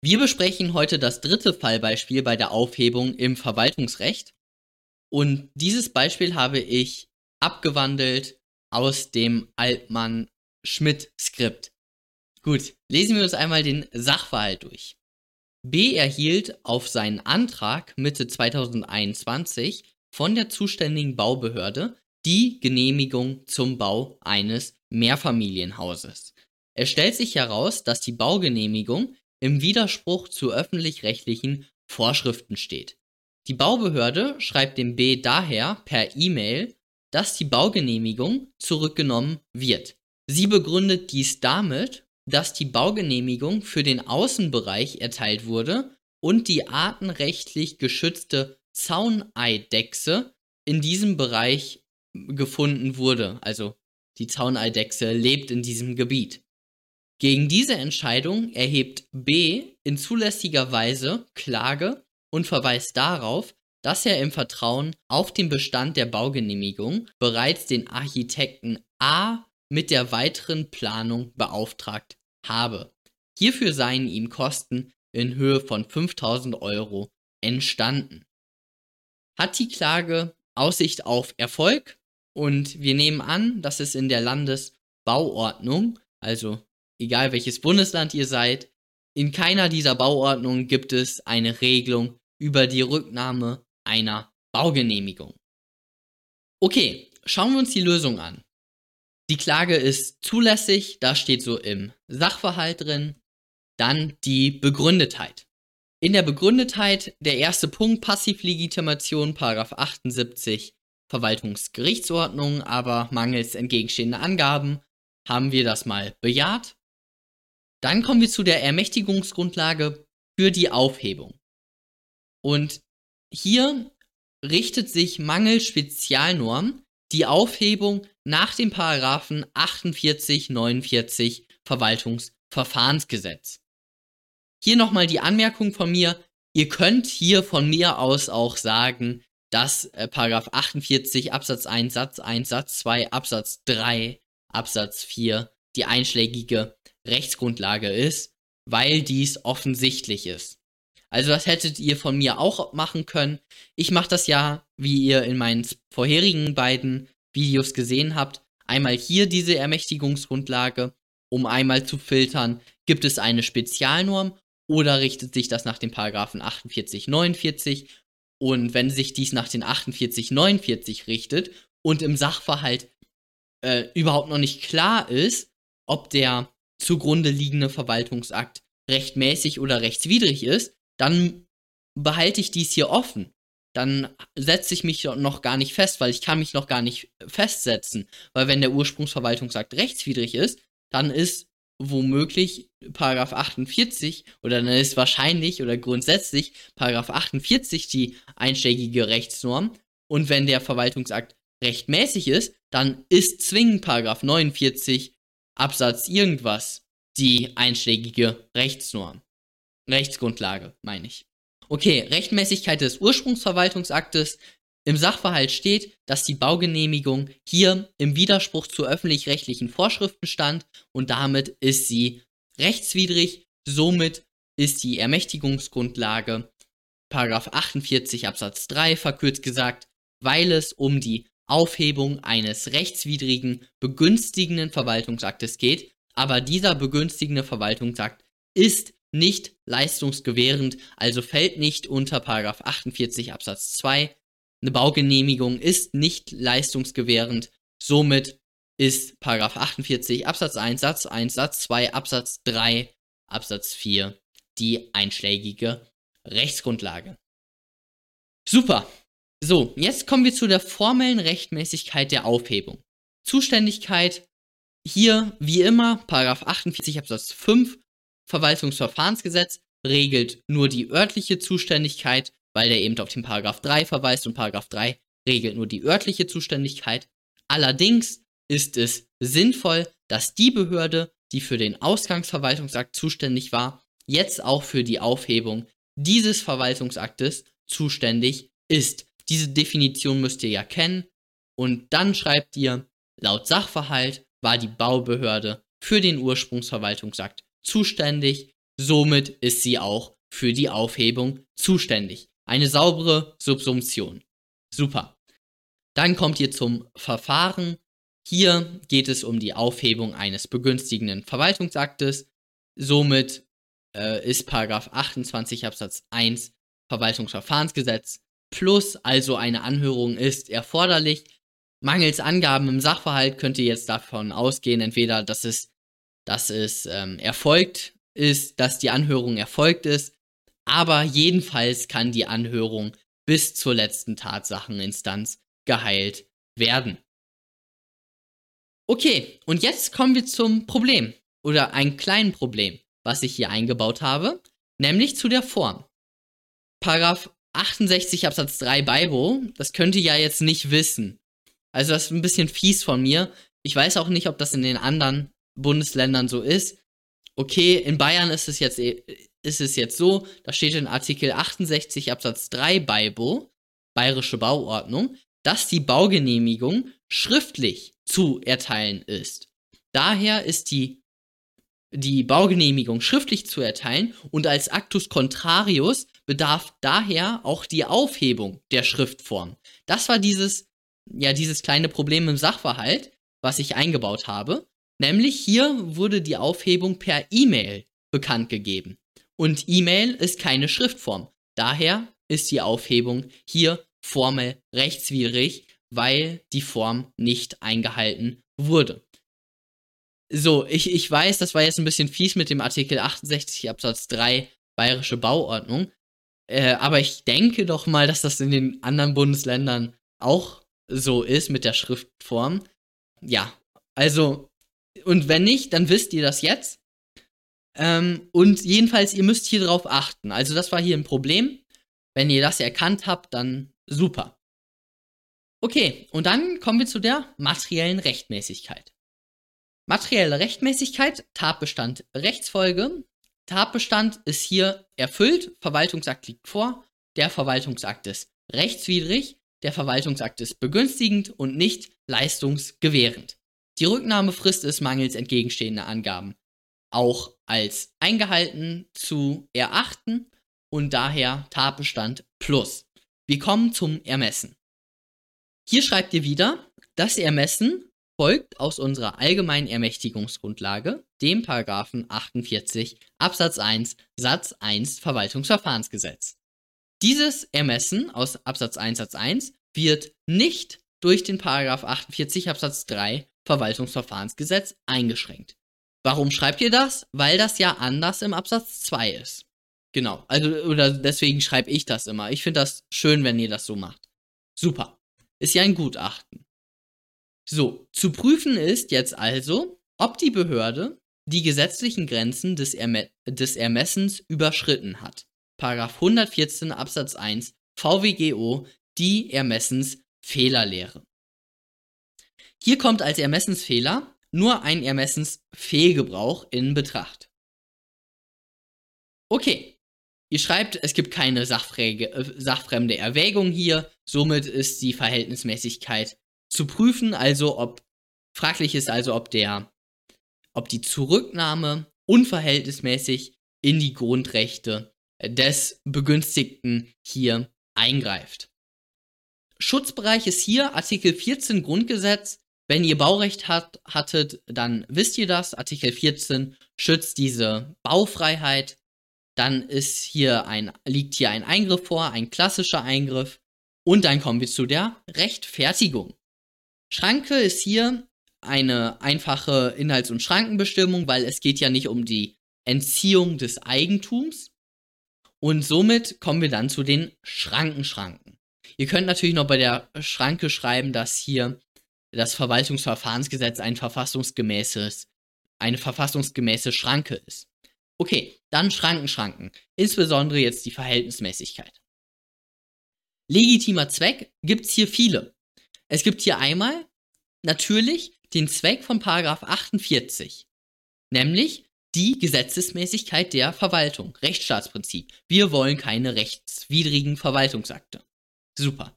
Wir besprechen heute das dritte Fallbeispiel bei der Aufhebung im Verwaltungsrecht. Und dieses Beispiel habe ich abgewandelt aus dem Altmann-Schmidt-Skript. Gut, lesen wir uns einmal den Sachverhalt durch. B erhielt auf seinen Antrag Mitte 2021 von der zuständigen Baubehörde die Genehmigung zum Bau eines Mehrfamilienhauses. Es stellt sich heraus, dass die Baugenehmigung im Widerspruch zu öffentlich-rechtlichen Vorschriften steht. Die Baubehörde schreibt dem B daher per E-Mail, dass die Baugenehmigung zurückgenommen wird. Sie begründet dies damit, dass die Baugenehmigung für den Außenbereich erteilt wurde und die artenrechtlich geschützte Zauneidechse in diesem Bereich gefunden wurde. Also die Zauneidechse lebt in diesem Gebiet. Gegen diese Entscheidung erhebt B in zulässiger Weise Klage und verweist darauf, dass er im Vertrauen auf den Bestand der Baugenehmigung bereits den Architekten A mit der weiteren Planung beauftragt habe. Hierfür seien ihm Kosten in Höhe von 5000 Euro entstanden. Hat die Klage Aussicht auf Erfolg und wir nehmen an, dass es in der Landesbauordnung, also egal welches Bundesland ihr seid, in keiner dieser Bauordnungen gibt es eine Regelung über die Rücknahme einer Baugenehmigung. Okay, schauen wir uns die Lösung an. Die Klage ist zulässig, da steht so im Sachverhalt drin. Dann die Begründetheit. In der Begründetheit der erste Punkt Passivlegitimation, Paragraph 78 Verwaltungsgerichtsordnung, aber mangels entgegenstehender Angaben haben wir das mal bejaht. Dann kommen wir zu der Ermächtigungsgrundlage für die Aufhebung. Und hier richtet sich mangels Spezialnorm die Aufhebung nach dem Paragraphen 48, 49 Verwaltungsverfahrensgesetz. Hier nochmal die Anmerkung von mir. Ihr könnt hier von mir aus auch sagen, dass äh, Paragraph 48 Absatz 1 Satz 1 Satz 2 Absatz 3 Absatz 4 die einschlägige Rechtsgrundlage ist, weil dies offensichtlich ist. Also das hättet ihr von mir auch machen können. Ich mache das ja, wie ihr in meinen vorherigen beiden Videos gesehen habt, einmal hier diese Ermächtigungsgrundlage, um einmal zu filtern, gibt es eine Spezialnorm oder richtet sich das nach den Paragraphen 48, 49 und wenn sich dies nach den 48, 49 richtet und im Sachverhalt äh, überhaupt noch nicht klar ist, ob der zugrunde liegende Verwaltungsakt rechtmäßig oder rechtswidrig ist, dann behalte ich dies hier offen. Dann setze ich mich noch gar nicht fest, weil ich kann mich noch gar nicht festsetzen. Weil wenn der Ursprungsverwaltungsakt rechtswidrig ist, dann ist womöglich Paragraph 48 oder dann ist wahrscheinlich oder grundsätzlich Paragraph 48 die einschlägige Rechtsnorm. Und wenn der Verwaltungsakt rechtmäßig ist, dann ist zwingend Paragraph 49 Absatz irgendwas die einschlägige Rechtsnorm. Rechtsgrundlage, meine ich. Okay, Rechtmäßigkeit des Ursprungsverwaltungsaktes. Im Sachverhalt steht, dass die Baugenehmigung hier im Widerspruch zu öffentlich-rechtlichen Vorschriften stand und damit ist sie rechtswidrig. Somit ist die Ermächtigungsgrundlage Paragraph 48 Absatz 3 verkürzt gesagt, weil es um die Aufhebung eines rechtswidrigen begünstigenden Verwaltungsaktes geht, aber dieser begünstigende Verwaltungsakt ist nicht leistungsgewährend, also fällt nicht unter 48 Absatz 2. Eine Baugenehmigung ist nicht leistungsgewährend, somit ist 48 Absatz 1 Satz 1 Satz 2 Absatz 3 Absatz 4 die einschlägige Rechtsgrundlage. Super. So, jetzt kommen wir zu der formellen Rechtmäßigkeit der Aufhebung. Zuständigkeit hier wie immer 48 Absatz 5 Verwaltungsverfahrensgesetz regelt nur die örtliche Zuständigkeit, weil der eben auf den Paragraph 3 verweist und Paragraph 3 regelt nur die örtliche Zuständigkeit. Allerdings ist es sinnvoll, dass die Behörde, die für den Ausgangsverwaltungsakt zuständig war, jetzt auch für die Aufhebung dieses Verwaltungsaktes zuständig ist. Diese Definition müsst ihr ja kennen und dann schreibt ihr, laut Sachverhalt war die Baubehörde für den Ursprungsverwaltungsakt zuständig. somit ist sie auch für die Aufhebung zuständig. Eine saubere Subsumption. Super. Dann kommt ihr zum Verfahren. Hier geht es um die Aufhebung eines begünstigenden Verwaltungsaktes. Somit äh, ist Paragraph 28 Absatz 1 Verwaltungsverfahrensgesetz plus also eine Anhörung ist erforderlich. Mangels Angaben im Sachverhalt könnt ihr jetzt davon ausgehen, entweder dass es, dass es ähm, erfolgt ist, dass die Anhörung erfolgt ist, aber jedenfalls kann die Anhörung bis zur letzten Tatsacheninstanz geheilt werden. Okay, und jetzt kommen wir zum Problem oder ein kleinen Problem, was ich hier eingebaut habe, nämlich zu der Form. Paragraph 68 Absatz 3 Baibo, das könnt ihr ja jetzt nicht wissen. Also das ist ein bisschen fies von mir. Ich weiß auch nicht, ob das in den anderen Bundesländern so ist. Okay, in Bayern ist es jetzt, ist es jetzt so, da steht in Artikel 68 Absatz 3 Baibo, Bayerische Bauordnung, dass die Baugenehmigung schriftlich zu erteilen ist. Daher ist die, die Baugenehmigung schriftlich zu erteilen und als Actus Contrarius bedarf daher auch die Aufhebung der Schriftform. Das war dieses, ja, dieses kleine Problem im Sachverhalt, was ich eingebaut habe. Nämlich hier wurde die Aufhebung per E-Mail bekannt gegeben. Und E-Mail ist keine Schriftform. Daher ist die Aufhebung hier formell rechtswidrig, weil die Form nicht eingehalten wurde. So, ich, ich weiß, das war jetzt ein bisschen fies mit dem Artikel 68 Absatz 3 Bayerische Bauordnung, äh, aber ich denke doch mal, dass das in den anderen Bundesländern auch so ist mit der Schriftform. Ja, also, und wenn nicht, dann wisst ihr das jetzt. Ähm, und jedenfalls, ihr müsst hier drauf achten. Also, das war hier ein Problem. Wenn ihr das erkannt habt, dann super. Okay, und dann kommen wir zu der materiellen Rechtmäßigkeit. Materielle Rechtmäßigkeit, Tatbestand, Rechtsfolge. Tatbestand ist hier erfüllt, Verwaltungsakt liegt vor, der Verwaltungsakt ist rechtswidrig, der Verwaltungsakt ist begünstigend und nicht leistungsgewährend. Die Rücknahmefrist ist mangels entgegenstehender Angaben auch als eingehalten zu erachten und daher Tatbestand plus. Wir kommen zum Ermessen. Hier schreibt ihr wieder, das Ermessen folgt aus unserer allgemeinen Ermächtigungsgrundlage, dem Paragraphen 48 Absatz 1 Satz 1 Verwaltungsverfahrensgesetz. Dieses Ermessen aus Absatz 1 Satz 1 wird nicht durch den Paragraph 48 Absatz 3 Verwaltungsverfahrensgesetz eingeschränkt. Warum schreibt ihr das? Weil das ja anders im Absatz 2 ist. Genau, also oder deswegen schreibe ich das immer. Ich finde das schön, wenn ihr das so macht. Super. Ist ja ein Gutachten. So, zu prüfen ist jetzt also, ob die Behörde die gesetzlichen Grenzen des, Erme des Ermessens überschritten hat. Paragraph 114 Absatz 1 VWGO die Ermessensfehlerlehre. Hier kommt als Ermessensfehler nur ein Ermessensfehlgebrauch in Betracht. Okay, ihr schreibt, es gibt keine äh, sachfremde Erwägung hier, somit ist die Verhältnismäßigkeit zu prüfen, also ob fraglich ist also, ob der, ob die Zurücknahme unverhältnismäßig in die Grundrechte des Begünstigten hier eingreift. Schutzbereich ist hier Artikel 14 Grundgesetz. Wenn ihr Baurecht hat, hattet, dann wisst ihr das. Artikel 14 schützt diese Baufreiheit. Dann ist hier ein, liegt hier ein Eingriff vor, ein klassischer Eingriff. Und dann kommen wir zu der Rechtfertigung. Schranke ist hier eine einfache Inhalts- und Schrankenbestimmung, weil es geht ja nicht um die Entziehung des Eigentums. Und somit kommen wir dann zu den Schrankenschranken. Ihr könnt natürlich noch bei der Schranke schreiben, dass hier das Verwaltungsverfahrensgesetz ein verfassungsgemäßes, eine verfassungsgemäße Schranke ist. Okay, dann Schrankenschranken. Insbesondere jetzt die Verhältnismäßigkeit. Legitimer Zweck gibt's hier viele. Es gibt hier einmal natürlich den Zweck von Paragraph 48, nämlich die Gesetzesmäßigkeit der Verwaltung, Rechtsstaatsprinzip. Wir wollen keine rechtswidrigen Verwaltungsakte. Super.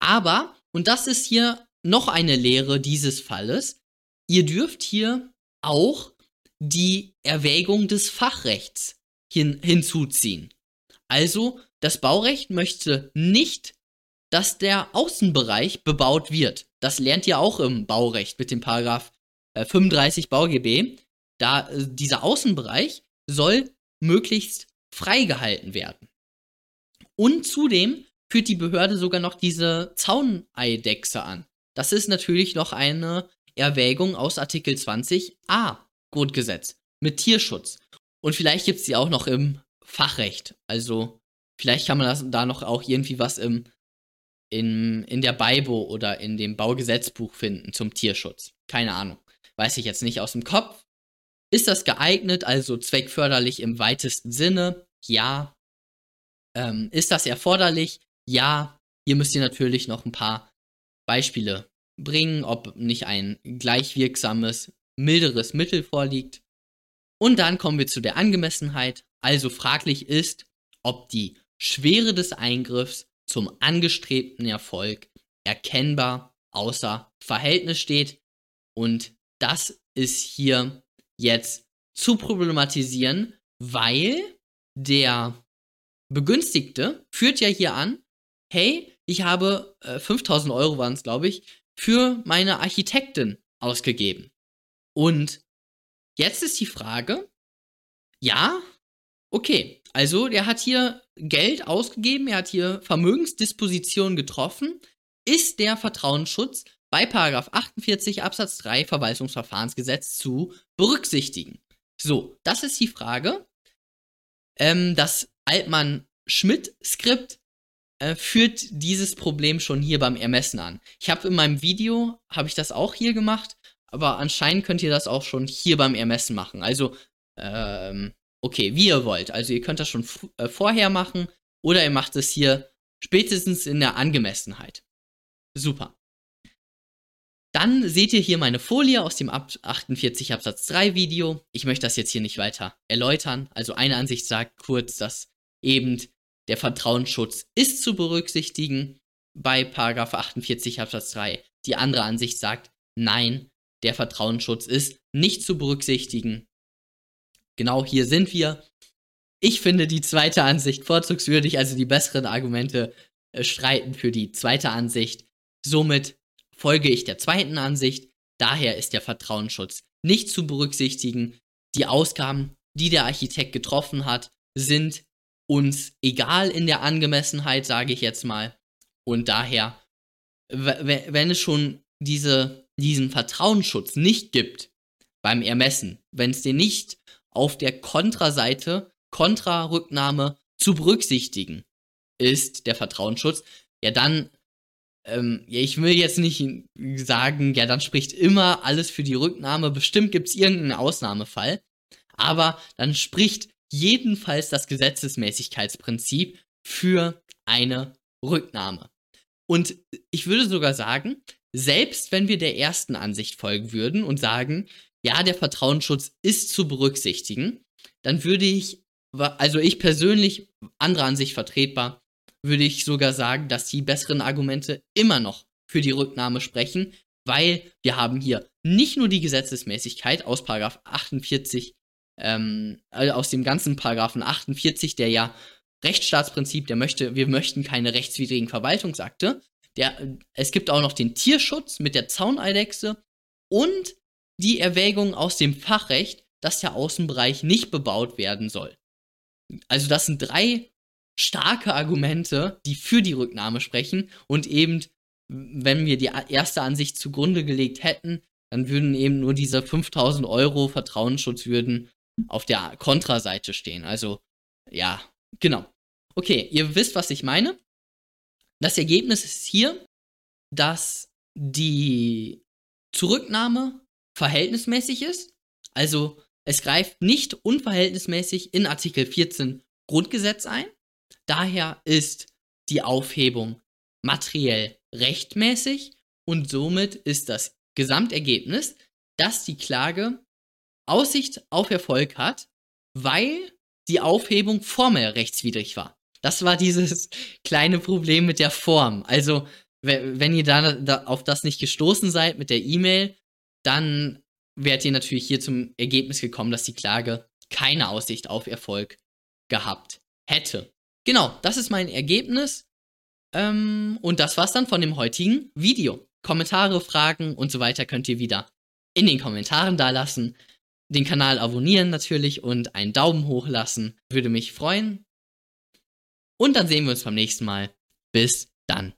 Aber, und das ist hier noch eine Lehre dieses Falles, ihr dürft hier auch die Erwägung des Fachrechts hin hinzuziehen. Also, das Baurecht möchte nicht, dass der Außenbereich bebaut wird. Das lernt ihr auch im Baurecht mit dem Paragraph äh, 35 BauGB. Da äh, dieser Außenbereich soll möglichst freigehalten werden. Und zudem führt die Behörde sogar noch diese Zauneidechse an. Das ist natürlich noch eine Erwägung aus Artikel 20a Grundgesetz mit Tierschutz. Und vielleicht gibt es die auch noch im Fachrecht. Also vielleicht kann man das, da noch auch irgendwie was im, in, in der BIBO oder in dem Baugesetzbuch finden zum Tierschutz. Keine Ahnung. Weiß ich jetzt nicht aus dem Kopf. Ist das geeignet, also zweckförderlich im weitesten Sinne? Ja. Ähm, ist das erforderlich? Ja. Hier müsst ihr natürlich noch ein paar Beispiele bringen, ob nicht ein gleichwirksames, milderes Mittel vorliegt. Und dann kommen wir zu der Angemessenheit. Also fraglich ist, ob die Schwere des Eingriffs zum angestrebten Erfolg erkennbar außer Verhältnis steht. Und das ist hier jetzt zu problematisieren, weil der Begünstigte führt ja hier an, hey, ich habe äh, 5000 Euro waren es, glaube ich, für meine Architektin ausgegeben. Und jetzt ist die Frage, ja, okay, also der hat hier Geld ausgegeben, er hat hier Vermögensdispositionen getroffen. Ist der Vertrauensschutz bei 48 Absatz 3 Verwaltungsverfahrensgesetz zu berücksichtigen? So, das ist die Frage. Ähm, das Altmann-Schmidt-Skript äh, führt dieses Problem schon hier beim Ermessen an. Ich habe in meinem Video, habe ich das auch hier gemacht, aber anscheinend könnt ihr das auch schon hier beim Ermessen machen. Also, ähm, okay, wie ihr wollt. Also ihr könnt das schon äh, vorher machen oder ihr macht es hier spätestens in der Angemessenheit. Super. Dann seht ihr hier meine Folie aus dem 48 Absatz 3 Video. Ich möchte das jetzt hier nicht weiter erläutern. Also eine Ansicht sagt kurz, dass eben der Vertrauensschutz ist zu berücksichtigen bei 48 Absatz 3. Die andere Ansicht sagt, nein, der Vertrauensschutz ist nicht zu berücksichtigen. Genau hier sind wir. Ich finde die zweite Ansicht vorzugswürdig, also die besseren Argumente äh, streiten für die zweite Ansicht. Somit folge ich der zweiten Ansicht. Daher ist der Vertrauensschutz nicht zu berücksichtigen. Die Ausgaben, die der Architekt getroffen hat, sind uns egal in der Angemessenheit, sage ich jetzt mal. Und daher, wenn es schon diese, diesen Vertrauensschutz nicht gibt beim Ermessen, wenn es den nicht auf der Kontraseite, Kontrarücknahme zu berücksichtigen ist, der Vertrauensschutz, ja dann, ähm, ja, ich will jetzt nicht sagen, ja, dann spricht immer alles für die Rücknahme. Bestimmt gibt es irgendeinen Ausnahmefall. Aber dann spricht jedenfalls das Gesetzesmäßigkeitsprinzip für eine Rücknahme. Und ich würde sogar sagen, selbst wenn wir der ersten Ansicht folgen würden und sagen, ja, der Vertrauensschutz ist zu berücksichtigen, dann würde ich, also ich persönlich, andere Ansicht vertretbar, würde ich sogar sagen, dass die besseren Argumente immer noch für die Rücknahme sprechen, weil wir haben hier nicht nur die Gesetzesmäßigkeit aus 48 ähm, also aus dem ganzen Paragraphen 48, der ja Rechtsstaatsprinzip, der möchte, wir möchten keine rechtswidrigen Verwaltungsakte. Der, es gibt auch noch den Tierschutz mit der Zauneidechse und die Erwägung aus dem Fachrecht, dass der Außenbereich nicht bebaut werden soll. Also das sind drei starke Argumente, die für die Rücknahme sprechen und eben, wenn wir die erste Ansicht zugrunde gelegt hätten, dann würden eben nur diese 5000 Euro Vertrauensschutz würden auf der Kontraseite stehen. Also, ja, genau. Okay, ihr wisst, was ich meine. Das Ergebnis ist hier, dass die Zurücknahme verhältnismäßig ist. Also, es greift nicht unverhältnismäßig in Artikel 14 Grundgesetz ein. Daher ist die Aufhebung materiell rechtmäßig und somit ist das Gesamtergebnis, dass die Klage Aussicht auf Erfolg hat, weil die Aufhebung formell rechtswidrig war. Das war dieses kleine Problem mit der Form. Also, wenn ihr da, da auf das nicht gestoßen seid mit der E-Mail, dann wärt ihr natürlich hier zum Ergebnis gekommen, dass die Klage keine Aussicht auf Erfolg gehabt hätte. Genau, das ist mein Ergebnis. Ähm, und das war's dann von dem heutigen Video. Kommentare, Fragen und so weiter könnt ihr wieder in den Kommentaren da lassen. Den Kanal abonnieren natürlich und einen Daumen hoch lassen. Würde mich freuen. Und dann sehen wir uns beim nächsten Mal. Bis dann.